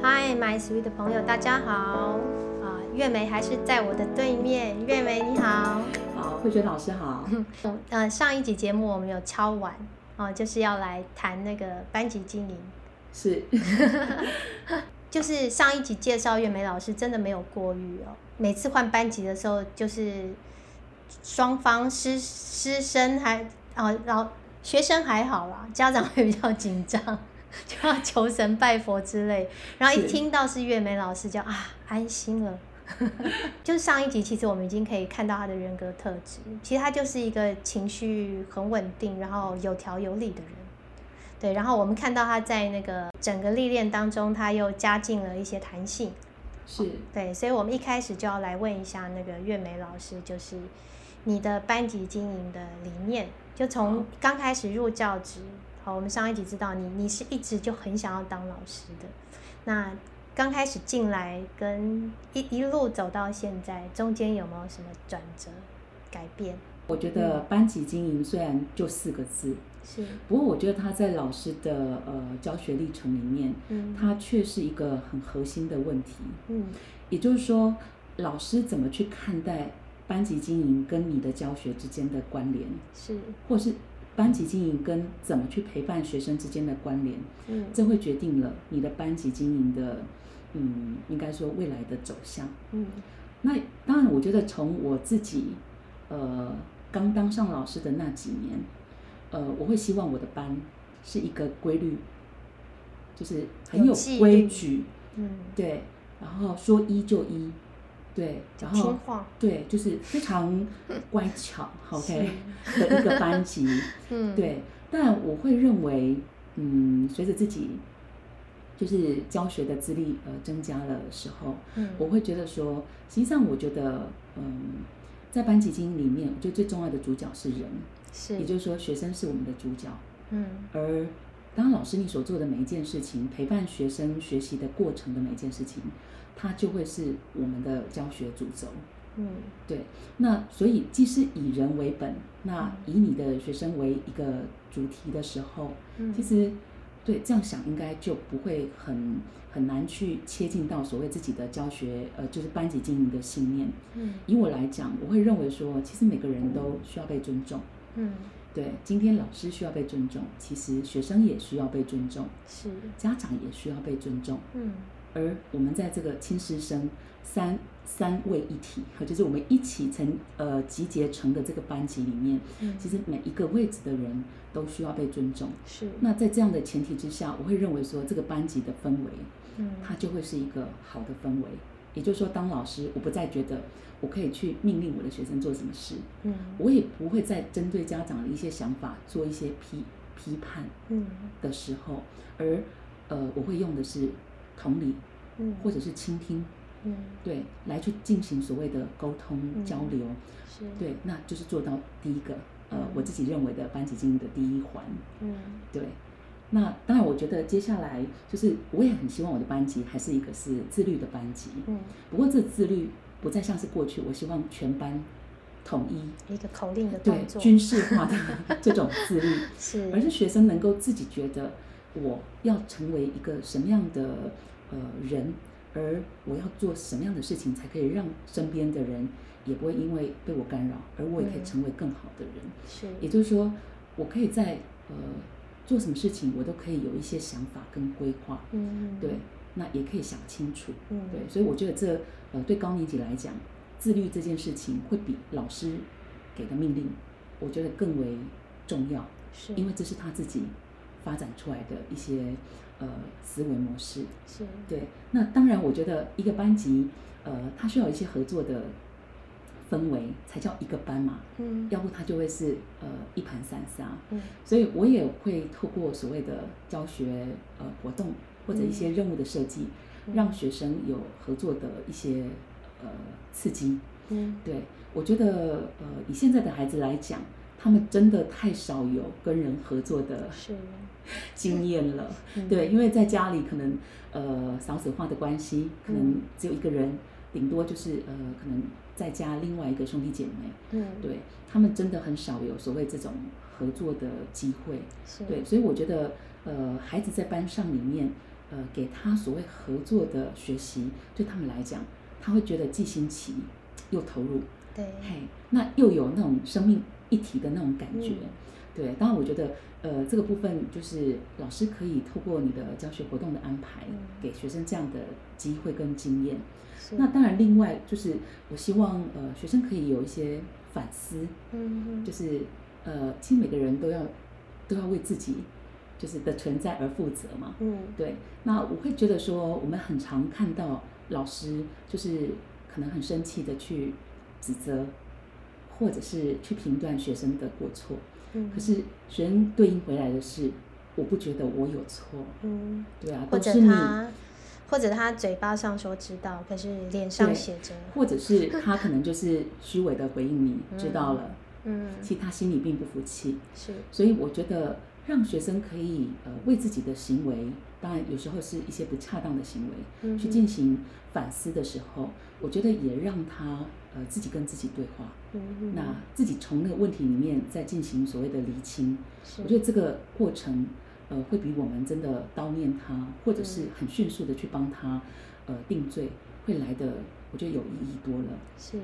Hi, my sweet 的朋友，大家好啊！月梅还是在我的对面，月梅你好。好，慧娟老师好。呃，上一集节目我们有敲完哦，就是要来谈那个班级经营。是。就是上一集介绍月梅老师，真的没有过誉哦。每次换班级的时候，就是双方师师生还哦，然后学生还好啦，家长会比较紧张，就要求神拜佛之类。然后一听到是月梅老师，就啊安心了。就上一集，其实我们已经可以看到他的人格特质，其实他就是一个情绪很稳定，然后有条有理的人。对，然后我们看到他在那个整个历练当中，他又加进了一些弹性。是。对，所以我们一开始就要来问一下那个月梅老师，就是你的班级经营的理念，就从刚开始入教职，好，我们上一集知道你你是一直就很想要当老师的，那刚开始进来跟一一路走到现在，中间有没有什么转折改变？我觉得班级经营虽然就四个字。是，不过我觉得他在老师的呃教学历程里面，嗯，他却是一个很核心的问题，嗯，也就是说，老师怎么去看待班级经营跟你的教学之间的关联，是，或是班级经营跟怎么去陪伴学生之间的关联，嗯，这会决定了你的班级经营的，嗯，应该说未来的走向，嗯，那当然，我觉得从我自己，呃，刚当上老师的那几年。呃，我会希望我的班是一个规律，就是很有规矩，嗯，对，然后说一就一，对，然后对，就是非常 乖巧，OK 的一个班级，嗯，对。但我会认为，嗯，随着自己就是教学的资历呃增加了时候，嗯，我会觉得说，实际上我觉得，嗯，在班级经营里面，我觉得最重要的主角是人。是，也就是说，学生是我们的主角。嗯，而当老师你所做的每一件事情，陪伴学生学习的过程的每一件事情，它就会是我们的教学主轴。嗯，对。那所以，既是以人为本，那以你的学生为一个主题的时候，其实对这样想，应该就不会很很难去切近到所谓自己的教学，呃，就是班级经营的信念。嗯，以我来讲，我会认为说，其实每个人都需要被尊重。嗯，对，今天老师需要被尊重，其实学生也需要被尊重，是家长也需要被尊重。嗯，而我们在这个亲师生三三位一体，就是我们一起成呃集结成的这个班级里面，嗯，其实每一个位置的人都需要被尊重。是，那在这样的前提之下，我会认为说这个班级的氛围，嗯，它就会是一个好的氛围。也就是说，当老师，我不再觉得我可以去命令我的学生做什么事，嗯，我也不会再针对家长的一些想法做一些批批判，嗯，的时候，而呃，我会用的是同理，嗯，或者是倾听，嗯，对，来去进行所谓的沟通交。流，是，对，那就是做到第一个，呃，我自己认为的班级经营的第一环，嗯，对。那当然，我觉得接下来就是我也很希望我的班级还是一个是自律的班级。嗯。不过这自律不再像是过去，我希望全班统一一个口令的对军事化的这种自律，是，而是学生能够自己觉得我要成为一个什么样的呃人，而我要做什么样的事情才可以让身边的人也不会因为被我干扰，而我也可以成为更好的人。是。也就是说，我可以在呃。做什么事情，我都可以有一些想法跟规划，嗯，对，那也可以想清楚，嗯，对，所以我觉得这呃对高年级来讲，自律这件事情会比老师给的命令，我觉得更为重要，是，因为这是他自己发展出来的一些呃思维模式，是对。那当然，我觉得一个班级呃，他需要一些合作的。氛围才叫一个班嘛，嗯，要不他就会是呃一盘散沙，嗯，所以我也会透过所谓的教学呃活动或者一些任务的设计，让学生有合作的一些呃刺激，嗯，对我觉得呃以现在的孩子来讲，他们真的太少有跟人合作的经验了，对，因为在家里可能呃少子化的关系，可能只有一个人。顶多就是呃，可能再加另外一个兄弟姐妹，嗯，对他们真的很少有所谓这种合作的机会，对，所以我觉得呃，孩子在班上里面，呃给他所谓合作的学习，对他们来讲，他会觉得既新奇又投入。对，嘿，那又有那种生命一体的那种感觉。对，当然我觉得，呃，这个部分就是老师可以透过你的教学活动的安排，给学生这样的机会跟经验。那当然，另外就是我希望，呃，学生可以有一些反思。嗯就是呃，其实每个人都要都要为自己就是的存在而负责嘛。嗯。对。那我会觉得说，我们很常看到老师就是可能很生气的去指责，或者是去评断学生的过错。可是学生对应回来的是，我不觉得我有错。嗯，对啊，或者他，或者他嘴巴上说知道，可是脸上写着，或者是他可能就是虚伪的回应你 知道了。嗯，其实他心里并不服气。是，所以我觉得让学生可以呃为自己的行为，当然有时候是一些不恰当的行为，去进行反思的时候，我觉得也让他。呃，自己跟自己对话，那自己从那个问题里面再进行所谓的厘清，我觉得这个过程，呃，会比我们真的叨念他，或者是很迅速的去帮他，呃，定罪，会来的，我觉得有意义多了。是，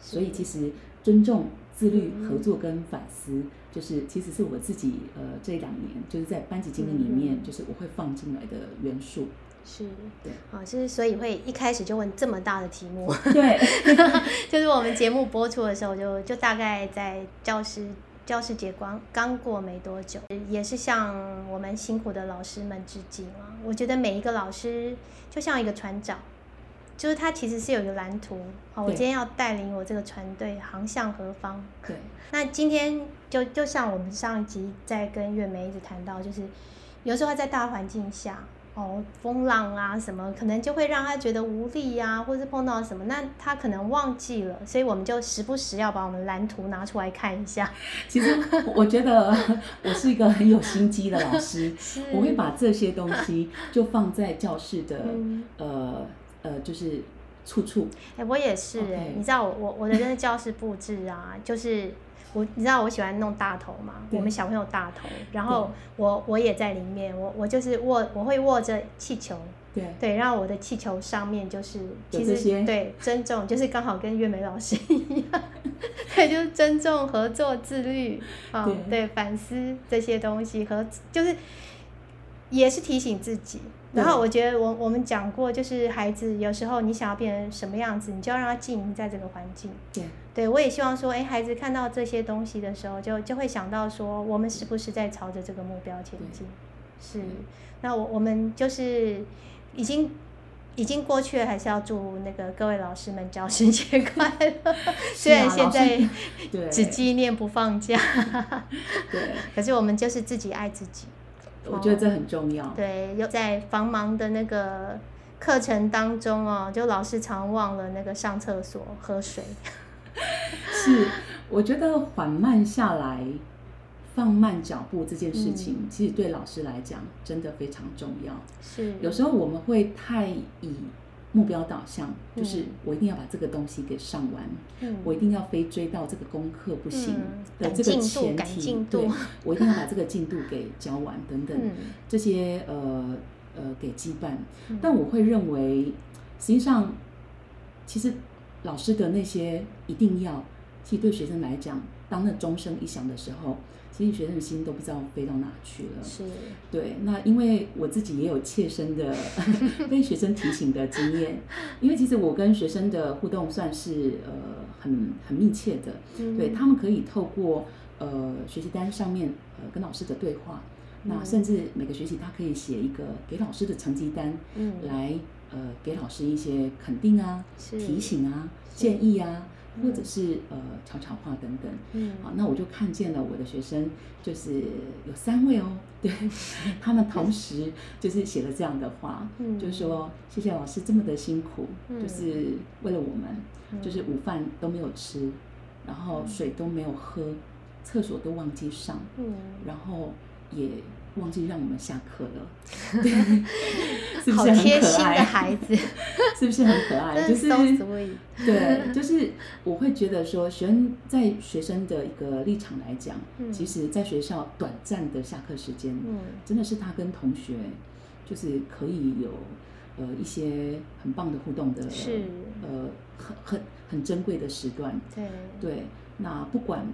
所以其实尊重、自律、合作跟反思，就是其实是我自己呃这两年就是在班级经营里面，就是我会放进来的元素。是，对，啊，就是所以会一开始就问这么大的题目，对，就是我们节目播出的时候，就就大概在教师教师节刚刚过没多久，也是向我们辛苦的老师们致敬啊。我觉得每一个老师就像一个船长，就是他其实是有一个蓝图，好，我今天要带领我这个船队航向何方？对，那今天就就像我们上一集在跟月梅一直谈到，就是有时候在大环境下。哦，风浪啊什么，可能就会让他觉得无力啊，或是碰到什么，那他可能忘记了，所以我们就时不时要把我们蓝图拿出来看一下。其实我觉得我是一个很有心机的老师，我会把这些东西就放在教室的呃呃，就是处处。哎，我也是哎，你知道我我我的那个教室布置啊，就是。我你知道我喜欢弄大头嘛？我们小朋友大头，然后我我也在里面，我我就是握我会握着气球，对对，然后我的气球上面就是其实对尊重，就是刚好跟月梅老师一样，对，就是尊重、合作、自律啊，对反思这些东西和就是也是提醒自己。然后我觉得我我们讲过，就是孩子有时候你想要变成什么样子，你就要让他经营在这个环境。对，对我也希望说，哎，孩子看到这些东西的时候，就就会想到说，我们是不是在朝着这个目标前进？是。那我我们就是已经已经过去了，还是要祝那个各位老师们教师节快乐。虽然现在只纪念不放假。对。可是我们就是自己爱自己。我觉得这很重要。对，又在繁忙的那个课程当中哦，就老师常忘了那个上厕所、喝水。是，我觉得缓慢下来、放慢脚步这件事情，其实对老师来讲真的非常重要。是，有时候我们会太以。目标导向就是我一定要把这个东西给上完，我一定要非追到这个功课不行的这个前提，对，我一定要把这个进度给交完等等这些呃呃给羁绊。但我会认为，实际上其实老师的那些一定要，其实对学生来讲，当那钟声一响的时候。其实学生的心都不知道飞到哪去了。是，对。那因为我自己也有切身的 被学生提醒的经验，因为其实我跟学生的互动算是呃很很密切的。嗯。对他们可以透过呃学习单上面呃跟老师的对话，那甚至每个学期他可以写一个给老师的成绩单，嗯，来呃给老师一些肯定啊、提醒啊、建议啊。或者是呃悄悄话等等，嗯，好，那我就看见了我的学生，就是有三位哦，对，他们同时就是写了这样的话，嗯，就是说谢谢老师这么的辛苦，就是为了我们，就是午饭都没有吃，然后水都没有喝，厕所都忘记上，嗯，然后也。忘记让我们下课了，对 是不是很可爱的？孩子 是不是很可爱？就是对，就是我会觉得说，学生在学生的一个立场来讲，其实在学校短暂的下课时间，真的是他跟同学就是可以有呃一些很棒的互动的，是。呃很很很珍贵的时段。对。对，那不管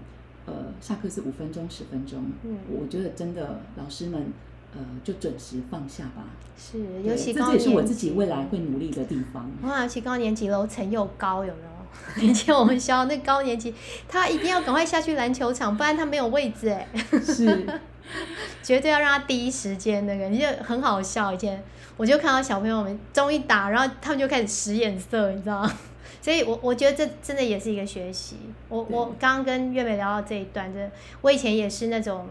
呃下课是五分钟十分钟，嗯，我觉得真的老师们呃就准时放下吧。是，尤其高这也是我自己未来会努力的地方。哇，尤其高年级楼层又高，有没有？以前我们学校那高年级，他一定要赶快下去篮球场，不然他没有位置哎。是，绝对要让他第一时间那个，你就很好笑。以前我就看到小朋友们终于打，然后他们就开始使眼色，你知道吗？所以，我我觉得这真的也是一个学习。我我刚刚跟月美聊到这一段，真的，我以前也是那种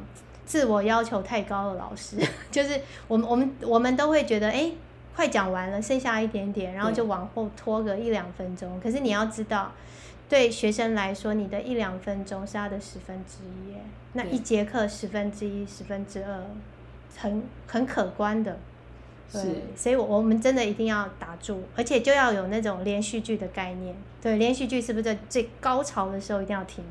自我要求太高的老师，就是我们我们我们都会觉得，哎。快讲完了，剩下一点点，然后就往后拖个一两分钟。可是你要知道，对学生来说，你的一两分钟是他的十分之一，那一节课十分之一、十分之二，很很可观的。对，所以，我我们真的一定要打住，而且就要有那种连续剧的概念。对，连续剧是不是在最高潮的时候一定要停？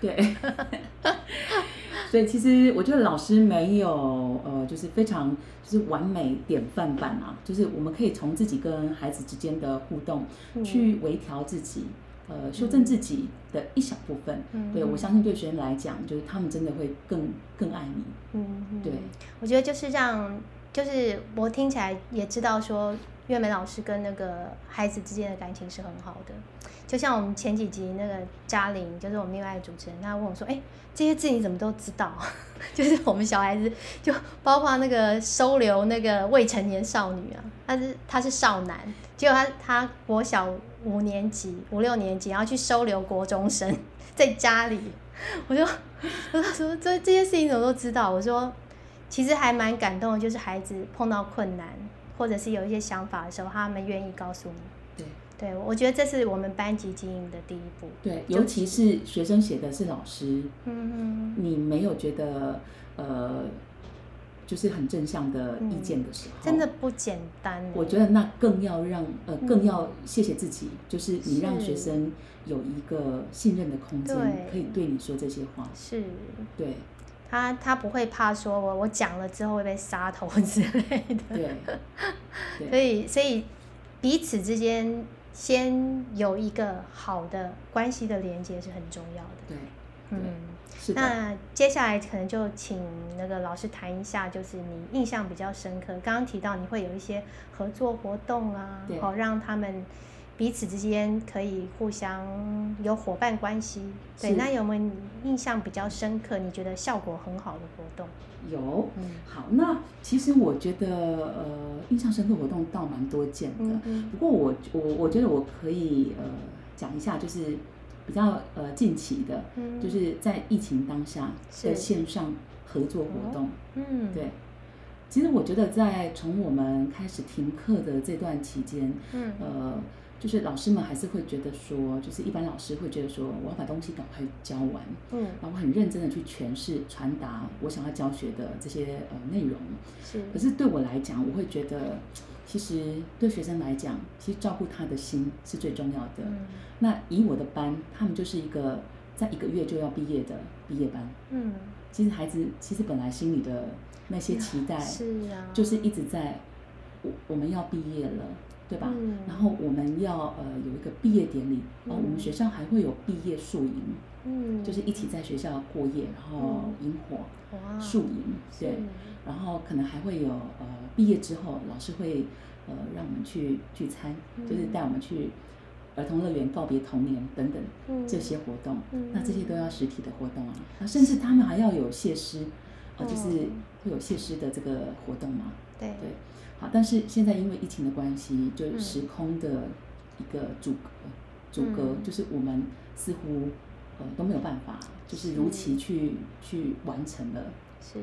对。所以其实我觉得老师没有呃，就是非常就是完美典范版啊，就是我们可以从自己跟孩子之间的互动去微调自己，呃，修正自己的一小部分。对我相信对学生来讲，就是他们真的会更更爱你。嗯，对，我觉得就是让，就是我听起来也知道说，月美老师跟那个孩子之间的感情是很好的。就像我们前几集那个嘉玲，就是我们另外的主持人，他问我说：“哎，这些字你怎么都知道？” 就是我们小孩子，就包括那个收留那个未成年少女啊，他是他是少男，结果他他国小五年级五六年级，然后去收留国中生 在家里，我就他说这这些事情怎么都知道？我说其实还蛮感动的，就是孩子碰到困难或者是有一些想法的时候，他们愿意告诉你。对，我觉得这是我们班级经营的第一步。对，尤其是学生写的是老师，嗯你没有觉得呃，就是很正向的意见的时候，真的不简单。我觉得那更要让呃，更要谢谢自己，就是你让学生有一个信任的空间，可以对你说这些话。是，对，他他不会怕说我我讲了之后会被杀头之类的。对，所以所以彼此之间。先有一个好的关系的连接是很重要的。对，嗯，那接下来可能就请那个老师谈一下，就是你印象比较深刻。刚刚提到你会有一些合作活动啊，好让他们。彼此之间可以互相有伙伴关系，对，那有没有印象比较深刻？你觉得效果很好的活动？有，嗯，好，那其实我觉得，呃，印象深刻活动倒蛮多见的。不过我我我觉得我可以呃讲一下，就是比较呃近期的，嗯就是在疫情当下的线上合作活动。嗯，对。其实我觉得在从我们开始停课的这段期间，嗯，呃。就是老师们还是会觉得说，就是一般老师会觉得说，我要把东西赶快教完，嗯，然后很认真的去诠释、传达我想要教学的这些呃内容。是。可是对我来讲，我会觉得，其实对学生来讲，其实照顾他的心是最重要的。嗯。那以我的班，他们就是一个在一个月就要毕业的毕业班。嗯。其实孩子其实本来心里的那些期待，是啊，就是一直在，我我们要毕业了。对吧？然后我们要呃有一个毕业典礼，哦，我们学校还会有毕业宿营，嗯，就是一起在学校过夜，然后萤火宿营，对，然后可能还会有呃毕业之后，老师会呃让我们去聚餐，就是带我们去儿童乐园告别童年等等这些活动，那这些都要实体的活动啊，啊，甚至他们还要有谢师，啊，就是会有谢师的这个活动嘛，对对。好，但是现在因为疫情的关系，就时空的一个阻隔，阻隔就是我们似乎呃都没有办法，就是如期去去完成了。是，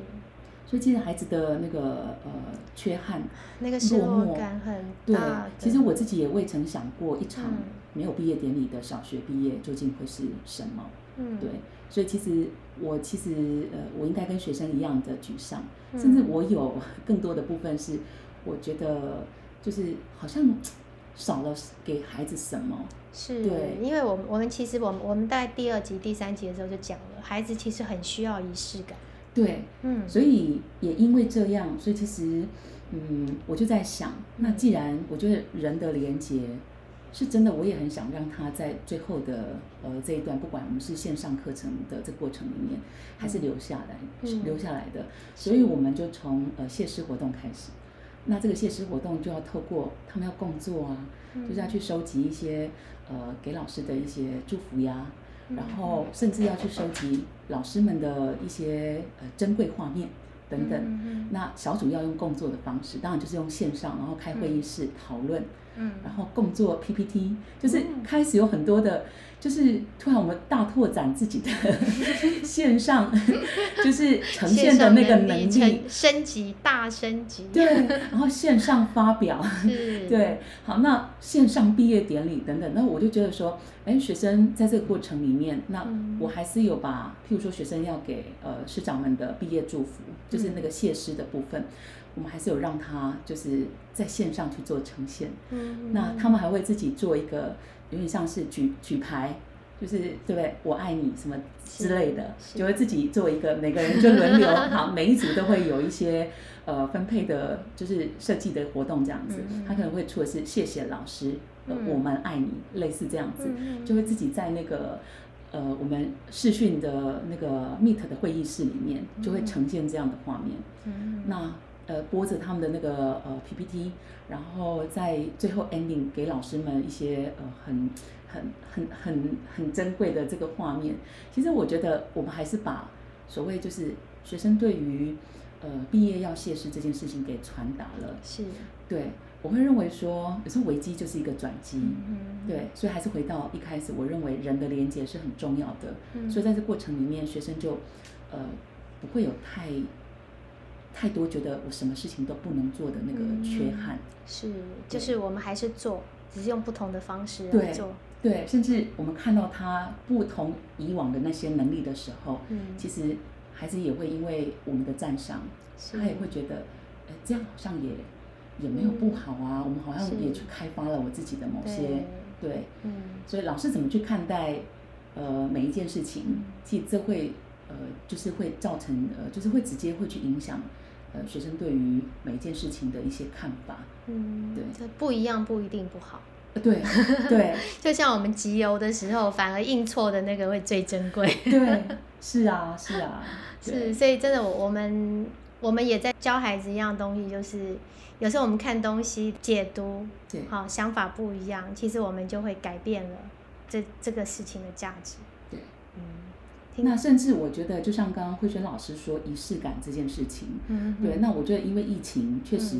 所以其实孩子的那个呃缺憾、那个落寞感很大。对，其实我自己也未曾想过一场没有毕业典礼的小学毕业究竟会是什么。嗯，对，所以其实我其实呃我应该跟学生一样的沮丧，甚至我有 更多的部分是。我觉得就是好像少了给孩子什么，是对，因为我们我们其实我们我们在第二集第三集的时候就讲了，孩子其实很需要仪式感，对，嗯，所以也因为这样，所以其实，嗯，我就在想，那既然我觉得人的连接是真的，我也很想让他在最后的呃这一段，不管我们是线上课程的这过程里面，还是留下来，留下来的，所以我们就从呃谢师活动开始。那这个谢师活动就要透过他们要工作啊，就是要去收集一些呃给老师的一些祝福呀。然后甚至要去收集老师们的一些呃珍贵画面等等。那小组要用共作的方式，当然就是用线上，然后开会议室讨论。嗯，然后共做 PPT，就是开始有很多的，就是突然我们大拓展自己的 线上，就是呈现的那个能力，升级大升级。对，然后线上发表，对，好，那线上毕业典礼等等，那我就觉得说，哎，学生在这个过程里面，那我还是有把，譬如说学生要给呃师长们的毕业祝福，就是那个谢师的部分。我们还是有让他就是在线上去做呈现，嗯，那他们还会自己做一个有点像是举举牌，就是对不对？我爱你什么之类的，就会自己做一个，每个人就轮流，好，每一组都会有一些呃分配的，就是设计的活动这样子。他可能会出的是谢谢老师，我们爱你，类似这样子，就会自己在那个呃我们视讯的那个 Meet 的会议室里面，就会呈现这样的画面。嗯，那。呃，播着他们的那个呃 PPT，然后在最后 ending 给老师们一些呃很很很很很珍贵的这个画面。其实我觉得我们还是把所谓就是学生对于呃毕业要谢师这件事情给传达了。是。对，我会认为说有时候危机就是一个转机。嗯。对，所以还是回到一开始，我认为人的连接是很重要的。嗯。所以在这过程里面，学生就呃不会有太。太多觉得我什么事情都不能做的那个缺憾，是，就是我们还是做，只是用不同的方式来做。对，甚至我们看到他不同以往的那些能力的时候，嗯，其实孩子也会因为我们的赞赏，他也会觉得，哎，这样好像也也没有不好啊。我们好像也去开发了我自己的某些，对，嗯。所以老师怎么去看待呃每一件事情，其实这会呃就是会造成呃就是会直接会去影响。呃，学生对于每一件事情的一些看法，嗯，对，这不一样不一定不好，对对，就像我们集邮的时候，反而印错的那个会最珍贵，对，是啊是啊，是，所以真的我们我们也在教孩子一样东西，就是有时候我们看东西解读，对，好想法不一样，其实我们就会改变了这这个事情的价值。那甚至我觉得，就像刚刚慧轩老师说仪式感这件事情，嗯，对，那我觉得因为疫情，确实，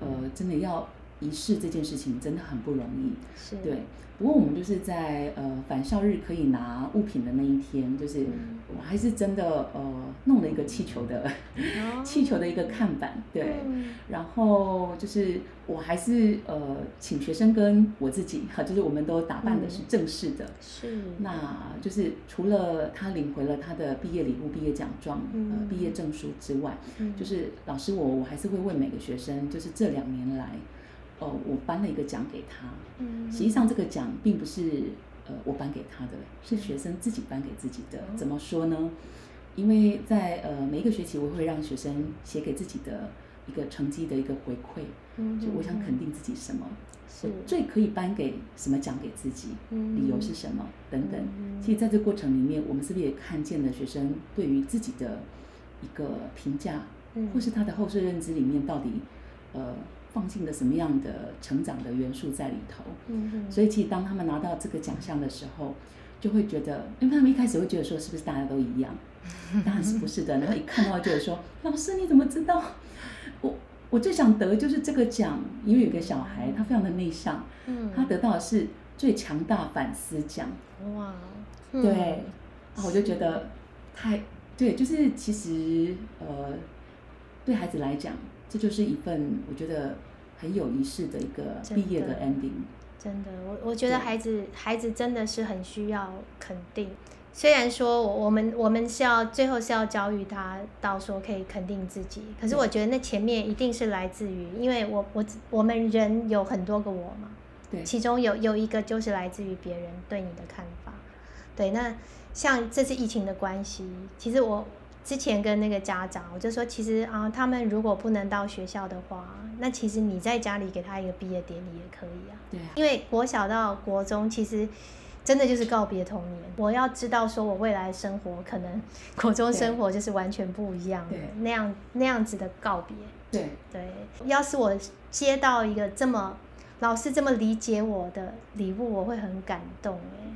呃，真的要仪式这件事情真的很不容易，是，对。不过我们就是在呃返校日可以拿物品的那一天，就是我还是真的呃弄了一个气球的 气球的一个看板，对，然后就是我还是呃请学生跟我自己哈，就是我们都打扮的是正式的，是，那就是除了他领回了他的毕业礼物、毕业奖状、呃毕业证书之外，就是老师我我还是会问每个学生，就是这两年来。哦，我颁了一个奖给他。嗯，实际上这个奖并不是呃我颁给他的，是学生自己颁给自己的。怎么说呢？因为在呃每一个学期，我会让学生写给自己的一个成绩的一个回馈。嗯，就我想肯定自己什么，是最可以颁给什么奖给自己？嗯，理由是什么？等等。其实在这过程里面，我们是不是也看见了学生对于自己的一个评价，或是他的后设认知里面到底呃？放进了什么样的成长的元素在里头？嗯所以其实当他们拿到这个奖项的时候，就会觉得，因为他们一开始会觉得说，是不是大家都一样？当然是不是的。然后一看到就是说，老师你怎么知道？我我最想得就是这个奖，因为有个小孩他非常的内向，嗯，他得到的是最强大反思奖。哇，对，我就觉得太对，就是其实呃，对孩子来讲。这就是一份我觉得很有仪式的一个毕业的 ending。真的，我我觉得孩子孩子真的是很需要肯定。虽然说我我们我们是要最后是要教育他到说可以肯定自己，可是我觉得那前面一定是来自于，因为我我我们人有很多个我嘛，对，其中有有一个就是来自于别人对你的看法。对，那像这次疫情的关系，其实我。之前跟那个家长，我就说，其实啊，他们如果不能到学校的话，那其实你在家里给他一个毕业典礼也可以啊。对啊。因为国小到国中，其实真的就是告别童年。我要知道，说我未来生活可能国中生活就是完全不一样的那样那样子的告别。对对。要是我接到一个这么老师这么理解我的礼物，我会很感动哎。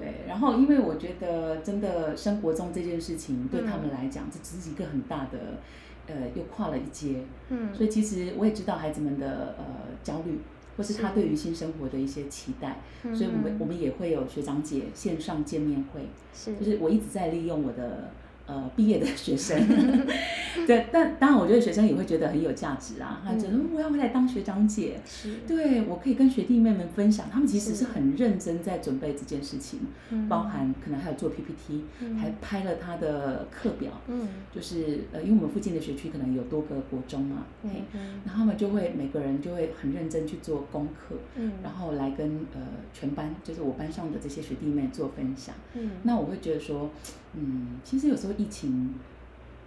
对，然后因为我觉得真的生活中这件事情对他们来讲，这只是一个很大的，呃，又跨了一阶。嗯，所以其实我也知道孩子们的呃焦虑，或是他对于新生活的一些期待，所以我们我们也会有学长姐线上见面会，是，就是我一直在利用我的。呃，毕业的学生，对，但当然，我觉得学生也会觉得很有价值啊。他觉得我要回来当学长姐，对我可以跟学弟妹们分享，他们其实是很认真在准备这件事情，包含可能还有做 PPT，还拍了他的课表。嗯，就是呃，因为我们附近的学区可能有多个国中嘛，嗯，那他们就会每个人就会很认真去做功课，嗯，然后来跟呃全班，就是我班上的这些学弟妹做分享。嗯，那我会觉得说。嗯，其实有时候疫情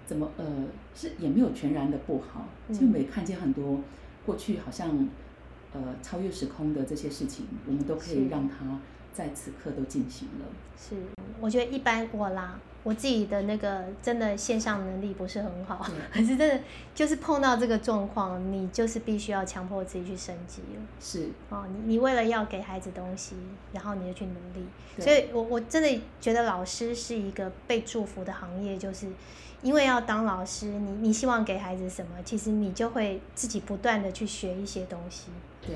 怎么呃是也没有全然的不好，其实我们也看见很多过去好像呃超越时空的这些事情，我们都可以让它在此刻都进行了。是，我觉得一般我啦。我自己的那个真的线上能力不是很好，可是真的就是碰到这个状况，你就是必须要强迫自己去升级了。是哦，你你为了要给孩子东西，然后你就去努力。所以我我真的觉得老师是一个被祝福的行业，就是因为要当老师，你你希望给孩子什么，其实你就会自己不断的去学一些东西。对。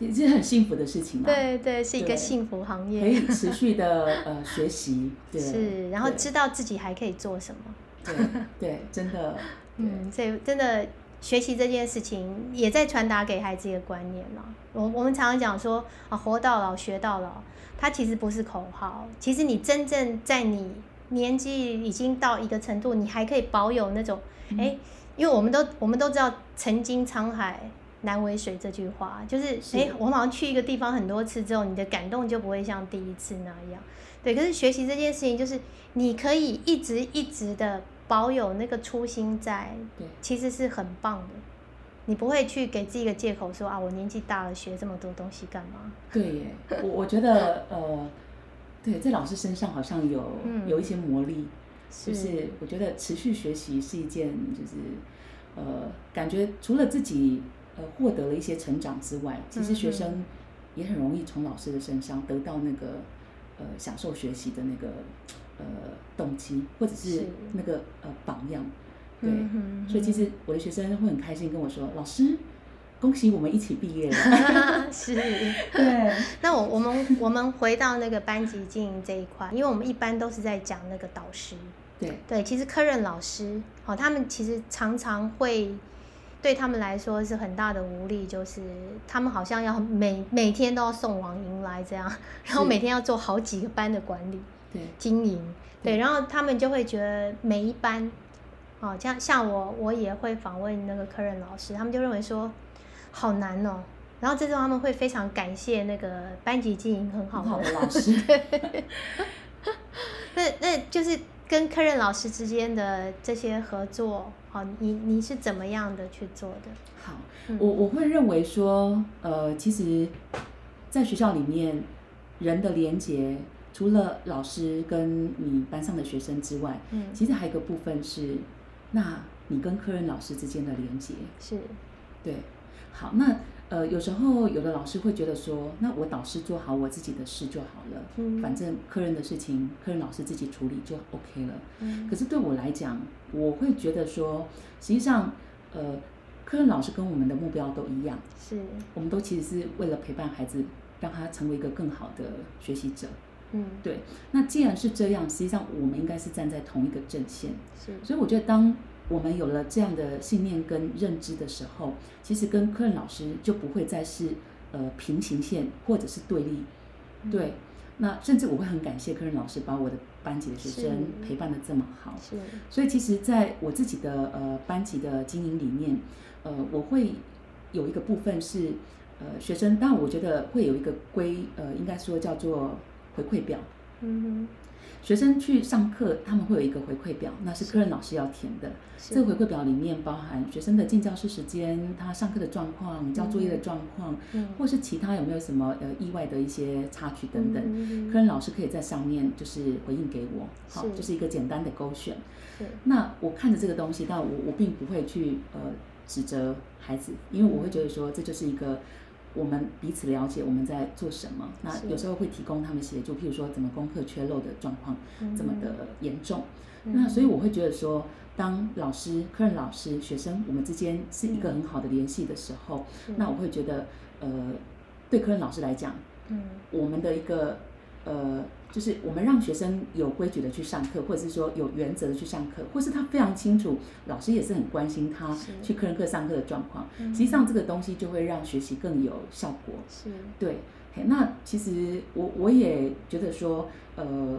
对，其实很幸福的事情嘛。对对，是一个幸福行业。可以持续的呃学习，对。是，然后知道自己还可以做什么。对对，真的。嗯，所以真的学习这件事情，也在传达给孩子一个观念了。我我们常常讲说啊，活到老学到老，它其实不是口号。其实你真正在你年纪已经到一个程度，你还可以保有那种哎，因为我们都我们都知道曾经沧海。难为水这句话，就是哎，我好像去一个地方很多次之后，你的感动就不会像第一次那样。对，可是学习这件事情，就是你可以一直一直的保有那个初心在，对，其实是很棒的。你不会去给自己一个借口说啊，我年纪大了，学这么多东西干嘛？对耶，我我觉得呃，对，在老师身上好像有有一些魔力，就是我觉得持续学习是一件，就是呃，感觉除了自己。呃，获得了一些成长之外，其实学生也很容易从老师的身上得到那个呃享受学习的那个呃动机，或者是那个呃榜样。对，所以其实我的学生会很开心跟我说：“老师，恭喜我们一起毕业了。” 是，对。那我我们我们回到那个班级经营这一块，因为我们一般都是在讲那个导师。对对，其实科任老师，好，他们其实常常会。对他们来说是很大的无力，就是他们好像要每每天都要送往迎来这样，然后每天要做好几个班的管理、经营，对，然后他们就会觉得每一班，哦，像像我我也会访问那个客人老师，他们就认为说好难哦，然后这时候他们会非常感谢那个班级经营很好的老师，那那就是跟客人老师之间的这些合作。好，你你是怎么样的去做的？好，我我会认为说，呃，其实，在学校里面，人的连接，除了老师跟你班上的学生之外，嗯，其实还有一个部分是，那你跟客人老师之间的连接，是，对，好，那。呃，有时候有的老师会觉得说，那我导师做好我自己的事就好了，嗯，反正客人的事情，客人老师自己处理就 OK 了。嗯，可是对我来讲，我会觉得说，实际上，呃，客人老师跟我们的目标都一样，是，我们都其实是为了陪伴孩子，让他成为一个更好的学习者。嗯，对。那既然是这样，实际上我们应该是站在同一个阵线。是，所以我觉得当。我们有了这样的信念跟认知的时候，其实跟客人老师就不会再是呃平行线或者是对立，对。那甚至我会很感谢客人老师把我的班级的学生陪伴的这么好。是。所以其实在我自己的呃班级的经营里面，呃，我会有一个部分是呃学生，但我觉得会有一个归呃应该说叫做回馈表。嗯哼。学生去上课，他们会有一个回馈表，那是科任老师要填的。这个回馈表里面包含学生的进教室时间、他上课的状况、交作业的状况，或是其他有没有什么呃意外的一些插曲等等。科任老师可以在上面就是回应给我，好，就是一个简单的勾选。那我看着这个东西，但我我并不会去呃指责孩子，因为我会觉得说这就是一个。我们彼此了解我们在做什么，那有时候会提供他们协助，譬如说怎么功课缺漏的状况这么的严重，那所以我会觉得说，当老师、客人、老师、学生我们之间是一个很好的联系的时候，那我会觉得，呃，对客人老师来讲，嗯，我们的一个呃。就是我们让学生有规矩的去上课，或者是说有原则的去上课，或是他非常清楚，老师也是很关心他去课人课上课的状况。实际上这个东西就会让学习更有效果。是，对。那其实我我也觉得说，呃，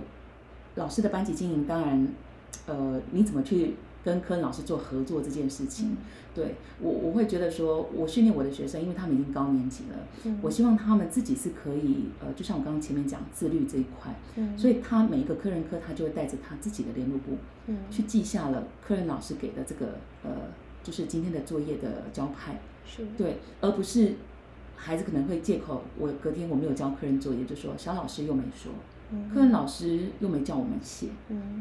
老师的班级经营，当然，呃，你怎么去？跟科任老师做合作这件事情，对我我会觉得说，我训练我的学生，因为他们已经高年级了，我希望他们自己是可以，呃，就像我刚刚前面讲自律这一块，所以他每一个科任科，他就会带着他自己的联络簿，去记下了科任老师给的这个，呃，就是今天的作业的交派，是。对，而不是孩子可能会借口我隔天我没有交科任作业，就说小老师又没说。课任老师又没叫我们写，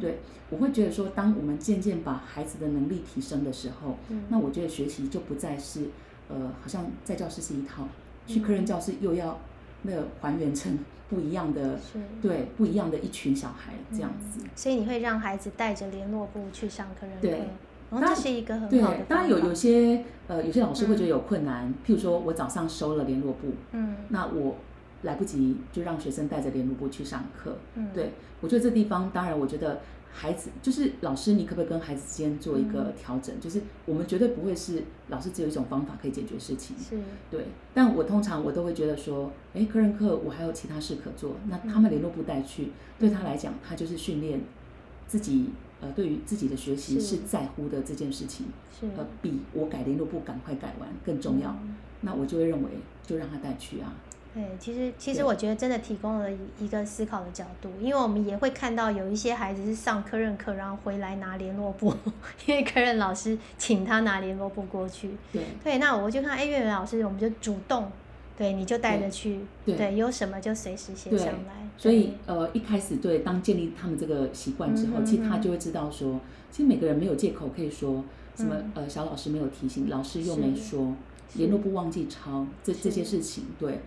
对，我会觉得说，当我们渐渐把孩子的能力提升的时候，那我觉得学习就不再是，呃，好像在教室是一套，去科任教室又要那个还原成不一样的，对，不一样的一群小孩这样子。所以你会让孩子带着联络簿去上课。任课，然后这是一个很好的。当然有有些呃有些老师会觉得有困难，譬如说我早上收了联络簿，嗯，那我。来不及就让学生带着联络簿去上课。嗯，对我觉得这地方，当然我觉得孩子就是老师，你可不可以跟孩子之间做一个调整？就是我们绝对不会是老师只有一种方法可以解决事情。是，对。但我通常我都会觉得说，哎，个人课我还有其他事可做，那他们联络簿带去，对他来讲，他就是训练自己，呃，对于自己的学习是在乎的这件事情，是呃，比我改联络簿赶快改完更重要。那我就会认为，就让他带去啊。对，其实其实我觉得真的提供了一个思考的角度，因为我们也会看到有一些孩子是上科任课，然后回来拿联络簿，因为科任老师请他拿联络簿过去。对，对，那我就看，哎，岳文老师，我们就主动，对，你就带着去，对，有什么就随时写上来。所以，呃，一开始对，当建立他们这个习惯之后，其实他就会知道说，其实每个人没有借口可以说什么，呃，小老师没有提醒，老师又没说。联络不忘记抄这这些事情，对，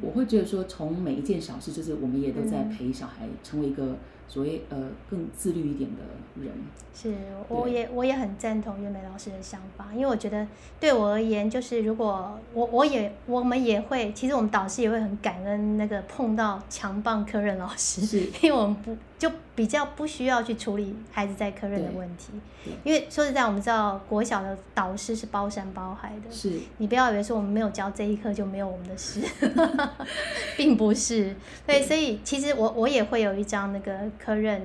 我会觉得说，从每一件小事，就是我们也都在陪小孩成为一个。所谓呃更自律一点的人，是，我也我也很赞同月美老师的想法，因为我觉得对我而言，就是如果我我也我们也会，其实我们导师也会很感恩那个碰到强棒科任老师，是，因为我们不就比较不需要去处理孩子在科任的问题，因为说实在，我们知道国小的导师是包山包海的，是，你不要以为说我们没有教这一课就没有我们的事，并不是，对，所以其实我我也会有一张那个。科任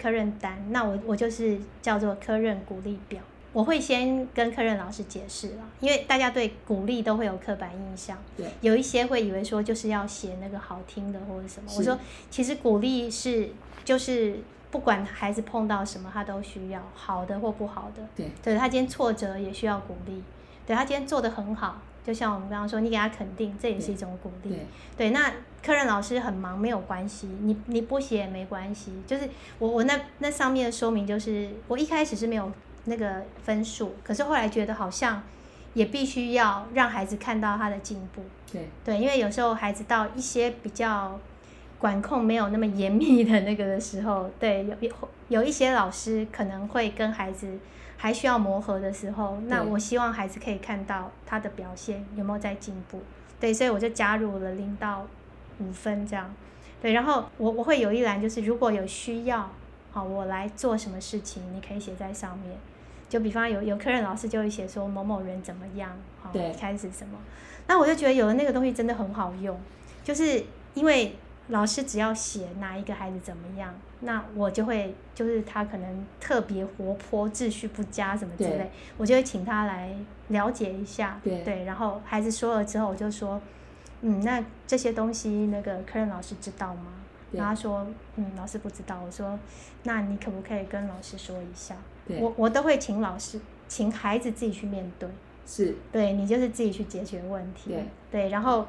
科任单，那我我就是叫做科任鼓励表。我会先跟科任老师解释了，因为大家对鼓励都会有刻板印象，对，有一些会以为说就是要写那个好听的或者什么。我说其实鼓励是就是不管孩子碰到什么，他都需要好的或不好的。对，对他今天挫折也需要鼓励，对他今天做的很好。就像我们刚刚说，你给他肯定，这也是一种鼓励。对，那客人老师很忙没有关系，你你不写也没关系。就是我我那那上面的说明就是，我一开始是没有那个分数，可是后来觉得好像也必须要让孩子看到他的进步。对对，因为有时候孩子到一些比较管控没有那么严密的那个的时候，对有有有一些老师可能会跟孩子。还需要磨合的时候，那我希望孩子可以看到他的表现有没有在进步。对，所以我就加入了零到五分这样。对，然后我我会有一栏，就是如果有需要，好，我来做什么事情，你可以写在上面。就比方有有客人老师就会写说某某人怎么样，好，开始什么。那我就觉得有的那个东西真的很好用，就是因为。老师只要写哪一个孩子怎么样，那我就会就是他可能特别活泼、秩序不佳什么之类，我就会请他来了解一下。对，然后孩子说了之后，我就说，嗯，那这些东西那个科任老师知道吗？然后他说，嗯，老师不知道。我说，那你可不可以跟老师说一下？对我我都会请老师，请孩子自己去面对。是，对你就是自己去解决问题。对对，然后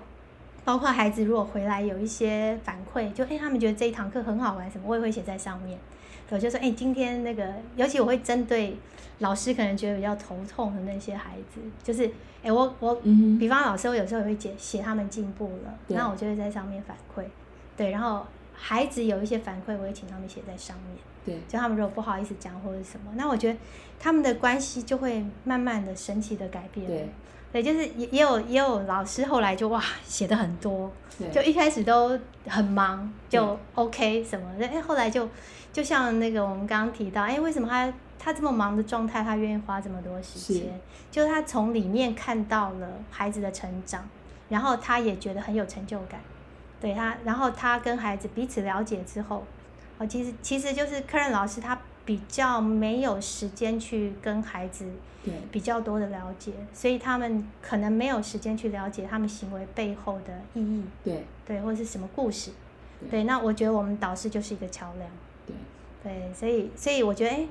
包括孩子如果回来有一些反馈，就哎他们觉得这一堂课很好玩什么，我也会写在上面。我就说，哎，今天那个，尤其我会针对老师可能觉得比较头痛的那些孩子，就是哎我我，比方老师我有时候也会写写他们进步了，那我就会在上面反馈。对，然后孩子有一些反馈，我会请他们写在上面。对，就他们如果不好意思讲或者什么，那我觉得他们的关系就会慢慢的神奇的改变。对，对，就是也也有也有老师后来就哇写的很多，就一开始都很忙就 OK 什么的，哎后来就就像那个我们刚刚提到，哎为什么他他这么忙的状态，他愿意花这么多时间？就是他从里面看到了孩子的成长，然后他也觉得很有成就感。对他，然后他跟孩子彼此了解之后。哦，其实其实就是客人老师他比较没有时间去跟孩子比较多的了解，所以他们可能没有时间去了解他们行为背后的意义，对。对，或者是什么故事，对。那我觉得我们导师就是一个桥梁，对。对，所以所以我觉得，哎，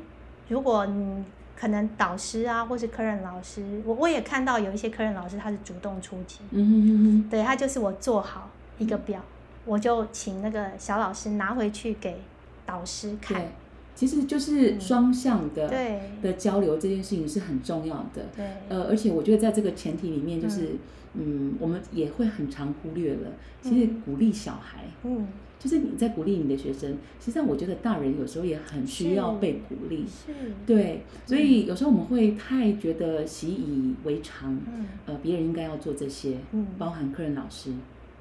如果你可能导师啊，或是客人老师，我我也看到有一些客人老师他是主动出击，嗯对他就是我做好一个表，我就请那个小老师拿回去给。导师看，其实就是双向的对。的交流，这件事情是很重要的。对，呃，而且我觉得在这个前提里面，就是嗯，我们也会很常忽略了，其实鼓励小孩，嗯，就是你在鼓励你的学生，实际上我觉得大人有时候也很需要被鼓励，是，对，所以有时候我们会太觉得习以为常，嗯，呃，别人应该要做这些，嗯，包含客人老师。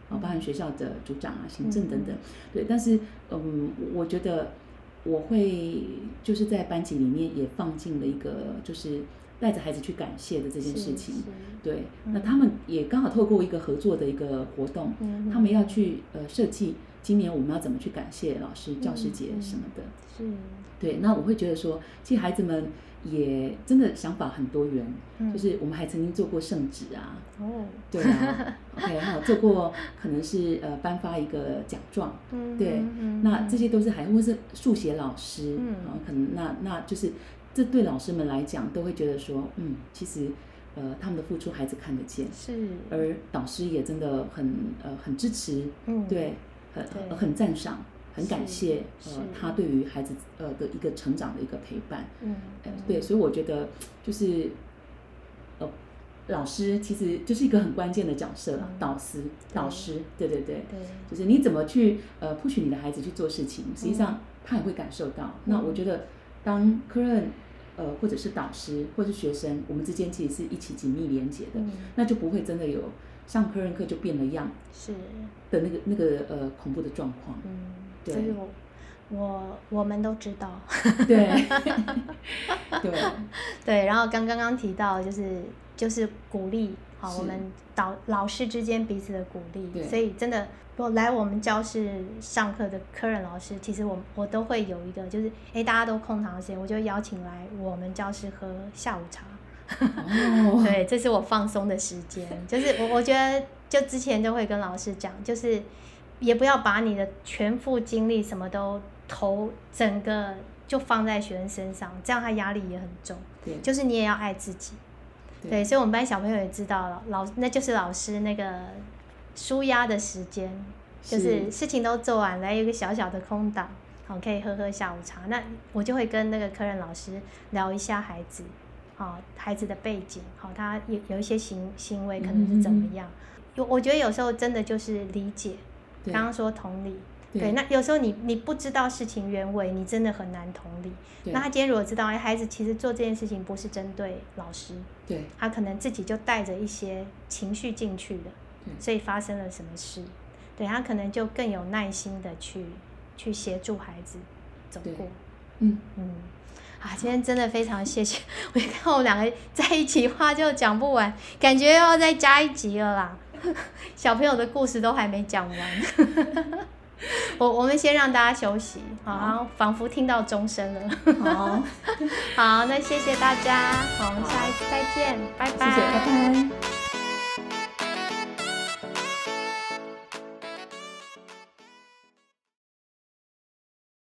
包含学校的组长啊、行政等等，对，但是嗯，我觉得我会就是在班级里面也放进了一个，就是带着孩子去感谢的这件事情，对，那他们也刚好透过一个合作的一个活动，他们要去呃设计今年我们要怎么去感谢老师、教师节什么的，是，对，那我会觉得说，其实孩子们。也真的想法很多元，就是我们还曾经做过圣旨啊，哦，对啊，OK，还有做过可能是呃颁发一个奖状，嗯对，那这些都是还或是数学老师，嗯，可能那那就是这对老师们来讲都会觉得说，嗯，其实呃他们的付出孩子看得见，是，而导师也真的很呃很支持，嗯，对，很很赞赏。很感谢呃他对于孩子呃的一个成长的一个陪伴，嗯，对，所以我觉得就是呃老师其实就是一个很关键的角色了，导师导师，对对对，对，就是你怎么去呃 push 你的孩子去做事情，实际上他也会感受到。那我觉得当科任呃或者是导师或者是学生，我们之间其实是一起紧密连接的，那就不会真的有上科任课就变了样是的那个那个呃恐怖的状况，嗯。就是我，我我们都知道，对，对，对。然后刚刚刚提到，就是就是鼓励，好，我们导老师之间彼此的鼓励。所以真的，我来我们教室上课的客人老师，其实我我都会有一个，就是哎，大家都空堂时间，我就邀请来我们教室喝下午茶。哦，对，这是我放松的时间。就是我我觉得，就之前就会跟老师讲，就是。也不要把你的全副精力什么都投，整个就放在学生身上，这样他压力也很重。对，就是你也要爱自己。对，所以我们班小朋友也知道了，老那就是老师那个舒压的时间，就是事情都做完了，有一个小小的空档，好可以喝喝下午茶。那我就会跟那个客人老师聊一下孩子，好孩子的背景，好他有有一些行行为可能是怎么样。有我觉得有时候真的就是理解。刚刚说同理，对，那有时候你你不知道事情原委，你真的很难同理。那他今天如果知道，哎，孩子其实做这件事情不是针对老师，对，他可能自己就带着一些情绪进去的，所以发生了什么事，对他可能就更有耐心的去去协助孩子走过。嗯。嗯，啊，今天真的非常谢谢，我看我们两个在一起话就讲不完，感觉要再加一集了啦。小朋友的故事都还没讲完，我我们先让大家休息，好，仿佛听到钟声了。好，好，那谢谢大家，好，我们下一次再见，拜拜，拜拜。